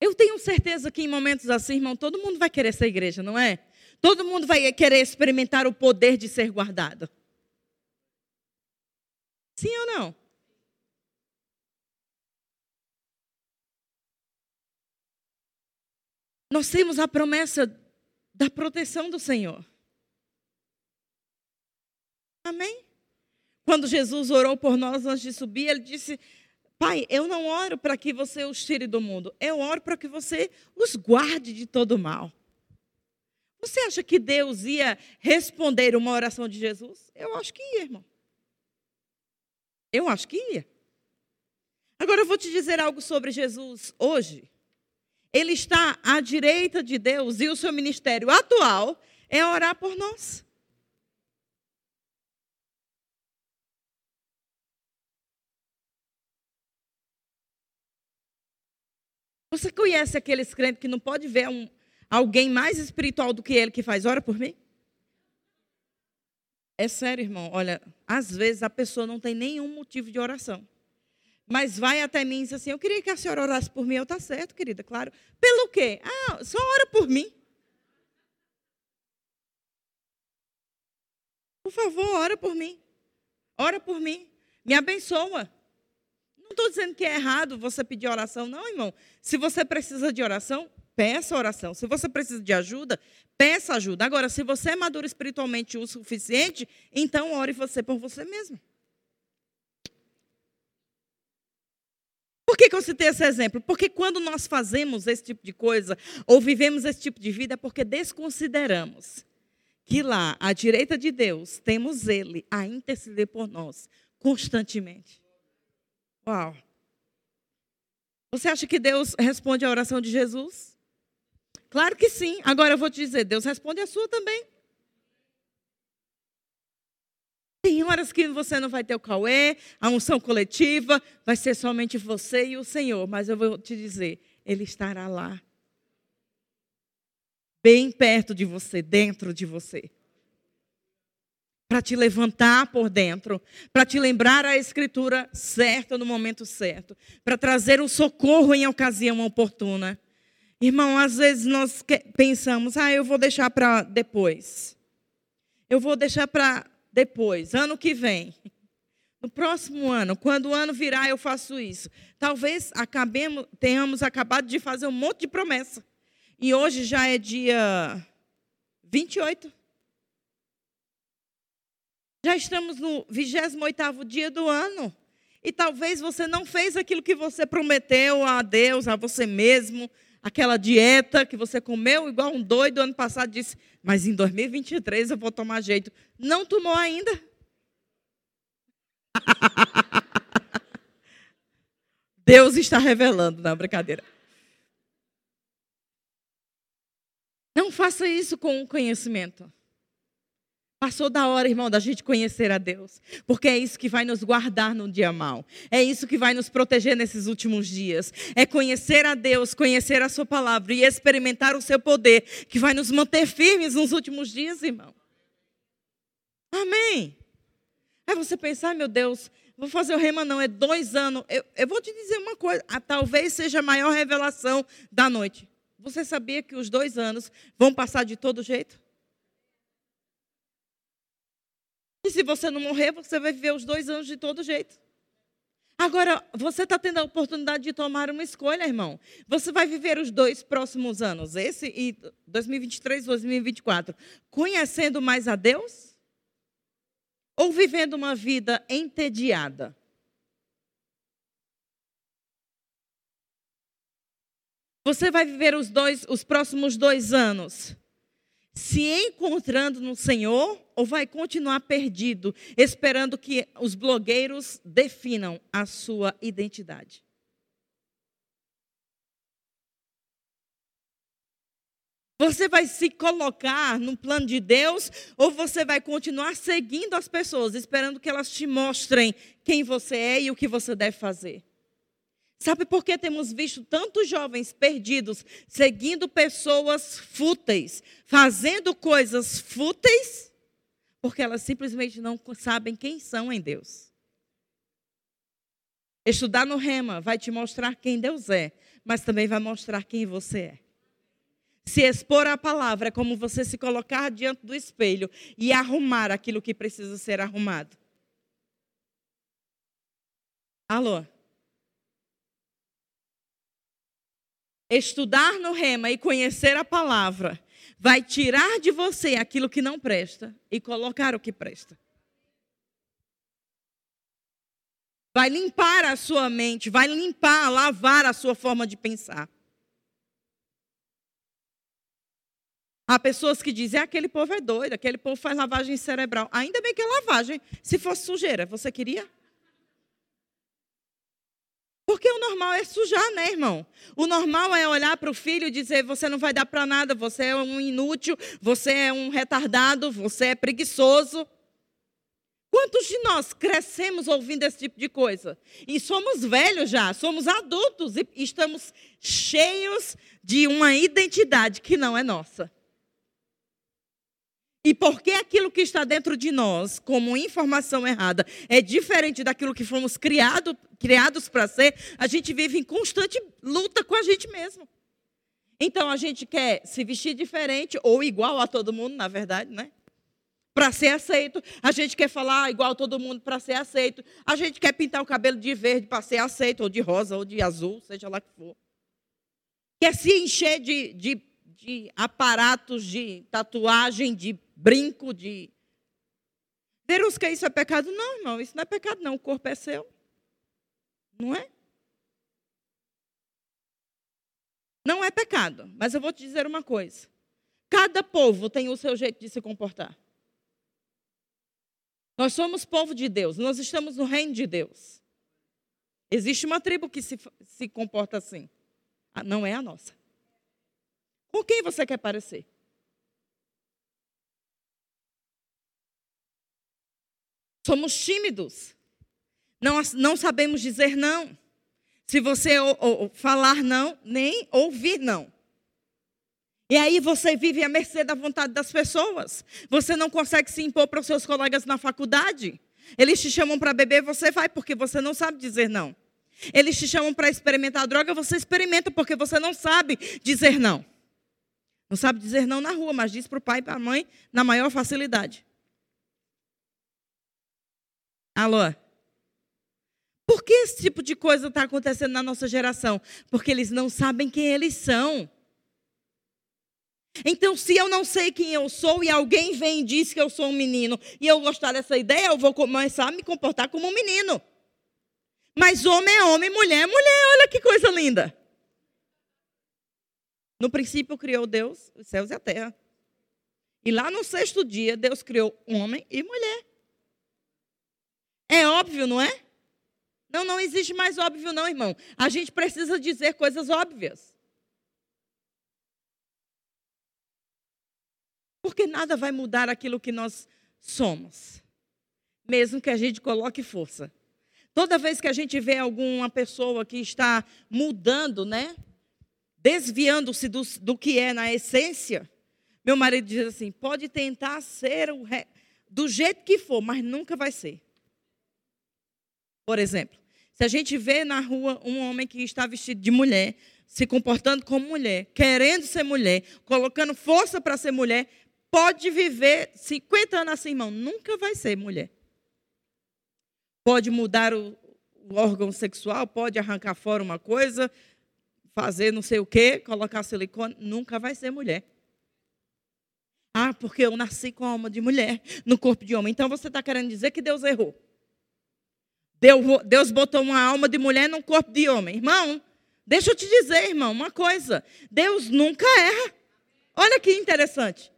A: Eu tenho certeza que em momentos assim, irmão, todo mundo vai querer ser igreja, não é? Todo mundo vai querer experimentar o poder de ser guardado. Sim ou não? Nós temos a promessa da proteção do Senhor. Amém? Quando Jesus orou por nós antes de subir, ele disse: Pai, eu não oro para que você os tire do mundo, eu oro para que você os guarde de todo mal. Você acha que Deus ia responder uma oração de Jesus? Eu acho que ia, irmão. Eu acho que ia. Agora eu vou te dizer algo sobre Jesus hoje. Ele está à direita de Deus e o seu ministério atual é orar por nós. Você conhece aqueles crentes que não pode ver um, alguém mais espiritual do que ele que faz ora por mim? É sério, irmão. Olha, às vezes a pessoa não tem nenhum motivo de oração. Mas vai até mim e diz assim: Eu queria que a senhora orasse por mim. Eu, tá certo, querida, claro. Pelo quê? Ah, só ora por mim. Por favor, ora por mim. Ora por mim. Me abençoa. Não estou dizendo que é errado você pedir oração, não, irmão. Se você precisa de oração, peça oração. Se você precisa de ajuda, peça ajuda. Agora, se você é maduro espiritualmente o suficiente, então ore você por você mesmo. Por que, que eu citei esse exemplo? Porque quando nós fazemos esse tipo de coisa, ou vivemos esse tipo de vida, é porque desconsideramos que lá, à direita de Deus, temos Ele a interceder por nós constantemente. Uau! Você acha que Deus responde a oração de Jesus? Claro que sim. Agora eu vou te dizer, Deus responde a sua também. Tem horas que você não vai ter o cauê, a unção coletiva, vai ser somente você e o Senhor. Mas eu vou te dizer, Ele estará lá. Bem perto de você, dentro de você para te levantar por dentro, para te lembrar a escritura certa no momento certo, para trazer o socorro em ocasião oportuna. Irmão, às vezes nós pensamos, ah, eu vou deixar para depois. Eu vou deixar para depois, ano que vem. No próximo ano, quando o ano virar, eu faço isso. Talvez acabemos, tenhamos acabado de fazer um monte de promessa. E hoje já é dia 28. Já estamos no 28º dia do ano. E talvez você não fez aquilo que você prometeu a Deus, a você mesmo, aquela dieta que você comeu igual um doido ano passado, disse, mas em 2023 eu vou tomar jeito. Não tomou ainda? Deus está revelando, na brincadeira. Não faça isso com o conhecimento. Passou da hora, irmão, da gente conhecer a Deus. Porque é isso que vai nos guardar num dia mau. É isso que vai nos proteger nesses últimos dias. É conhecer a Deus, conhecer a Sua palavra e experimentar o seu poder, que vai nos manter firmes nos últimos dias, irmão. Amém. Aí você pensar, meu Deus, vou fazer o rema, não, é dois anos. Eu, eu vou te dizer uma coisa, a, talvez seja a maior revelação da noite. Você sabia que os dois anos vão passar de todo jeito? E se você não morrer, você vai viver os dois anos de todo jeito. Agora, você está tendo a oportunidade de tomar uma escolha, irmão. Você vai viver os dois próximos anos, esse e 2023, 2024, conhecendo mais a Deus? Ou vivendo uma vida entediada? Você vai viver os dois, os próximos dois anos se encontrando no Senhor ou vai continuar perdido, esperando que os blogueiros definam a sua identidade? Você vai se colocar no plano de Deus ou você vai continuar seguindo as pessoas, esperando que elas te mostrem quem você é e o que você deve fazer? Sabe por que temos visto tantos jovens perdidos, seguindo pessoas fúteis, fazendo coisas fúteis? Porque elas simplesmente não sabem quem são em Deus. Estudar no Rema vai te mostrar quem Deus é, mas também vai mostrar quem você é. Se expor à palavra é como você se colocar diante do espelho e arrumar aquilo que precisa ser arrumado. Alô? Estudar no rema e conhecer a palavra vai tirar de você aquilo que não presta e colocar o que presta. Vai limpar a sua mente, vai limpar, lavar a sua forma de pensar. Há pessoas que dizem, ah, aquele povo é doido, aquele povo faz lavagem cerebral. Ainda bem que é lavagem. Se fosse sujeira, você queria? Porque o normal é sujar, né, irmão? O normal é olhar para o filho e dizer: você não vai dar para nada, você é um inútil, você é um retardado, você é preguiçoso. Quantos de nós crescemos ouvindo esse tipo de coisa? E somos velhos já, somos adultos e estamos cheios de uma identidade que não é nossa. E porque aquilo que está dentro de nós, como informação errada, é diferente daquilo que fomos criado, criados para ser, a gente vive em constante luta com a gente mesmo. Então a gente quer se vestir diferente ou igual a todo mundo, na verdade, né? Para ser aceito. A gente quer falar igual a todo mundo para ser aceito. A gente quer pintar o cabelo de verde para ser aceito, ou de rosa, ou de azul, seja lá que for. Quer se encher de, de, de aparatos de tatuagem, de brinco de. Verus que isso é pecado? Não, irmão, isso não é pecado, não. O corpo é seu. Não é? Não é pecado. Mas eu vou te dizer uma coisa. Cada povo tem o seu jeito de se comportar. Nós somos povo de Deus, nós estamos no reino de Deus. Existe uma tribo que se, se comporta assim. Ah, não é a nossa. Com quem você quer parecer? Somos tímidos. Não, não sabemos dizer não. Se você ou, ou, falar não, nem ouvir não. E aí você vive à mercê da vontade das pessoas. Você não consegue se impor para os seus colegas na faculdade. Eles te chamam para beber, você vai porque você não sabe dizer não. Eles te chamam para experimentar droga, você experimenta porque você não sabe dizer não. Não sabe dizer não na rua, mas diz para o pai e para a mãe na maior facilidade. Alô? Por que esse tipo de coisa está acontecendo na nossa geração? Porque eles não sabem quem eles são. Então, se eu não sei quem eu sou e alguém vem e diz que eu sou um menino e eu gostar dessa ideia, eu vou começar a me comportar como um menino. Mas homem é homem, mulher é mulher. Olha que coisa linda. No princípio criou Deus os céus e a terra. E lá no sexto dia, Deus criou homem e mulher. É óbvio, não é? Não, não existe mais óbvio, não, irmão. A gente precisa dizer coisas óbvias. Porque nada vai mudar aquilo que nós somos, mesmo que a gente coloque força. Toda vez que a gente vê alguma pessoa que está mudando, né? Desviando-se do, do que é na essência, meu marido diz assim: pode tentar ser o, do jeito que for, mas nunca vai ser. Por exemplo, se a gente vê na rua um homem que está vestido de mulher, se comportando como mulher, querendo ser mulher, colocando força para ser mulher, pode viver 50 anos assim, irmão, nunca vai ser mulher. Pode mudar o, o órgão sexual, pode arrancar fora uma coisa, fazer não sei o quê, colocar silicone, nunca vai ser mulher. Ah, porque eu nasci com a alma de mulher, no corpo de homem. Então você está querendo dizer que Deus errou. Deus botou uma alma de mulher num corpo de homem. Irmão, deixa eu te dizer, irmão, uma coisa. Deus nunca erra. Olha que interessante.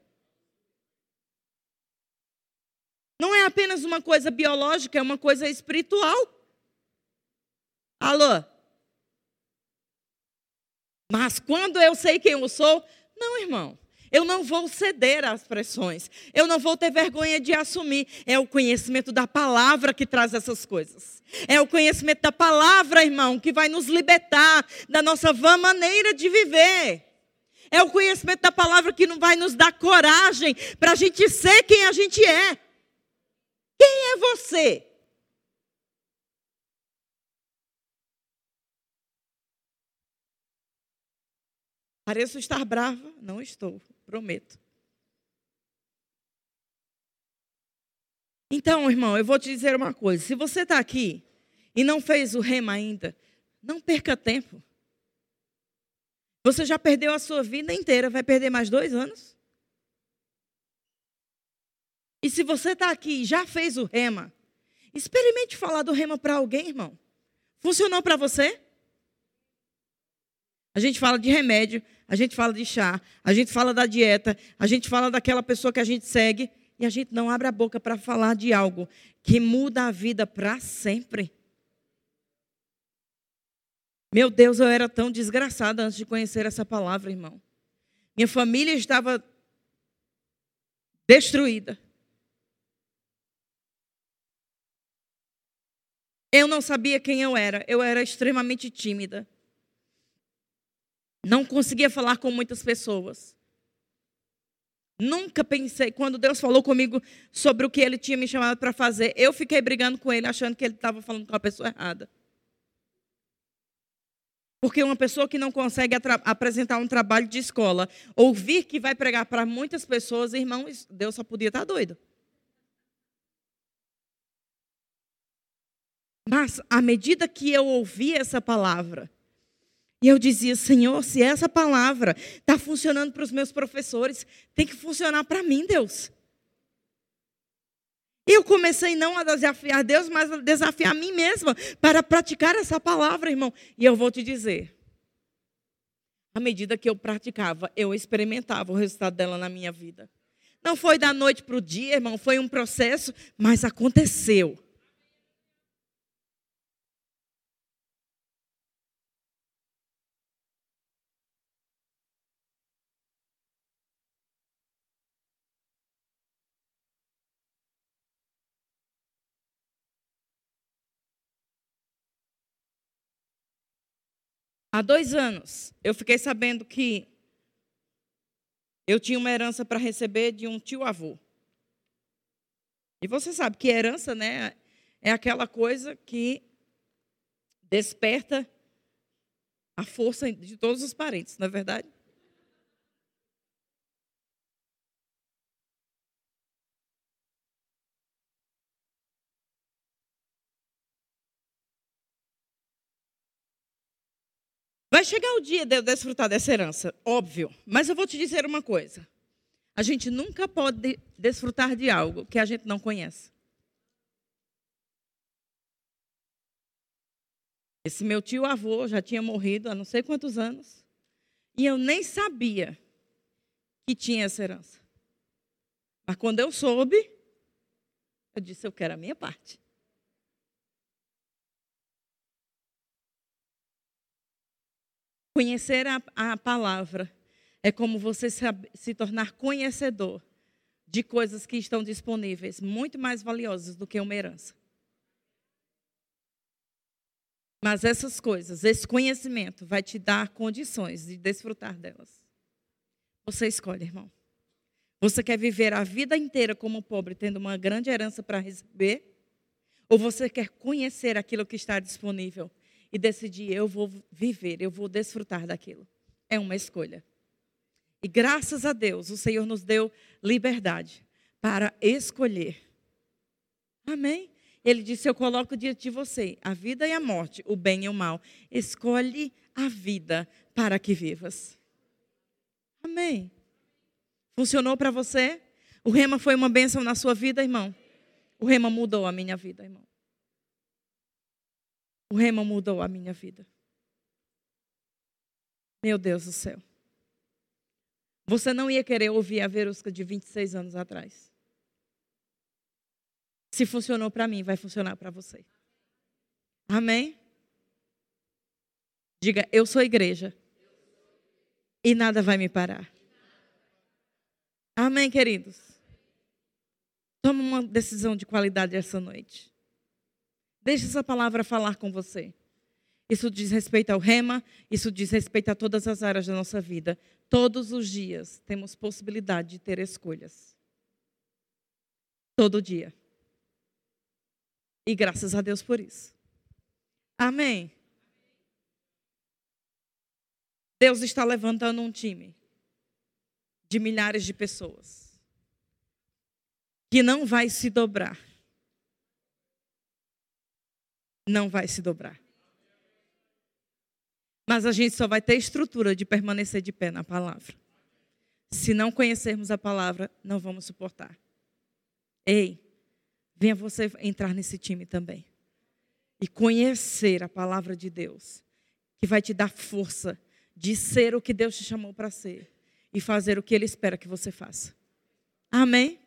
A: Não é apenas uma coisa biológica, é uma coisa espiritual. Alô? Mas quando eu sei quem eu sou, não, irmão. Eu não vou ceder às pressões. Eu não vou ter vergonha de assumir. É o conhecimento da palavra que traz essas coisas. É o conhecimento da palavra, irmão, que vai nos libertar da nossa vã maneira de viver. É o conhecimento da palavra que não vai nos dar coragem para a gente ser quem a gente é. Quem é você? Pareço estar brava, não estou prometo. Então, irmão, eu vou te dizer uma coisa: se você está aqui e não fez o rema ainda, não perca tempo. Você já perdeu a sua vida inteira, vai perder mais dois anos? E se você está aqui e já fez o rema, experimente falar do rema para alguém, irmão. Funcionou para você? A gente fala de remédio, a gente fala de chá, a gente fala da dieta, a gente fala daquela pessoa que a gente segue e a gente não abre a boca para falar de algo que muda a vida para sempre. Meu Deus, eu era tão desgraçada antes de conhecer essa palavra, irmão. Minha família estava destruída. Eu não sabia quem eu era. Eu era extremamente tímida. Não conseguia falar com muitas pessoas. Nunca pensei, quando Deus falou comigo sobre o que ele tinha me chamado para fazer, eu fiquei brigando com ele, achando que ele estava falando com a pessoa errada. Porque uma pessoa que não consegue apresentar um trabalho de escola, ouvir que vai pregar para muitas pessoas, irmão, Deus só podia estar tá doido. Mas, à medida que eu ouvia essa palavra, e eu dizia, Senhor, se essa palavra está funcionando para os meus professores, tem que funcionar para mim, Deus. E eu comecei não a desafiar Deus, mas a desafiar a mim mesma para praticar essa palavra, irmão. E eu vou te dizer, à medida que eu praticava, eu experimentava o resultado dela na minha vida. Não foi da noite para o dia, irmão, foi um processo, mas aconteceu. Há dois anos, eu fiquei sabendo que eu tinha uma herança para receber de um tio-avô. E você sabe que herança, né, é aquela coisa que desperta a força de todos os parentes, não é verdade? Vai chegar o dia de eu desfrutar dessa herança, óbvio. Mas eu vou te dizer uma coisa. A gente nunca pode desfrutar de algo que a gente não conhece. Esse meu tio avô já tinha morrido há não sei quantos anos. E eu nem sabia que tinha essa herança. Mas quando eu soube, eu disse: eu quero a minha parte. Conhecer a, a palavra é como você se tornar conhecedor de coisas que estão disponíveis, muito mais valiosas do que uma herança. Mas essas coisas, esse conhecimento vai te dar condições de desfrutar delas. Você escolhe, irmão. Você quer viver a vida inteira como pobre, tendo uma grande herança para receber? Ou você quer conhecer aquilo que está disponível e decidir, eu vou viver, eu vou desfrutar daquilo. É uma escolha. E graças a Deus, o Senhor nos deu liberdade para escolher. Amém? Ele disse: Eu coloco diante de você a vida e a morte, o bem e o mal. Escolhe a vida para que vivas. Amém. Funcionou para você? O rema foi uma bênção na sua vida, irmão? O rema mudou a minha vida, irmão. O rema mudou a minha vida. Meu Deus do céu. Você não ia querer ouvir a Verusca de 26 anos atrás. Se funcionou para mim, vai funcionar para você. Amém? Diga, eu sou igreja. E nada vai me parar. Amém, queridos? Toma uma decisão de qualidade essa noite. Deixe essa palavra falar com você. Isso diz respeito ao rema, isso diz respeito a todas as áreas da nossa vida. Todos os dias temos possibilidade de ter escolhas. Todo dia. E graças a Deus por isso. Amém. Deus está levantando um time de milhares de pessoas que não vai se dobrar não vai se dobrar. Mas a gente só vai ter estrutura de permanecer de pé na palavra. Se não conhecermos a palavra, não vamos suportar. Ei, venha você entrar nesse time também. E conhecer a palavra de Deus, que vai te dar força de ser o que Deus te chamou para ser e fazer o que Ele espera que você faça. Amém?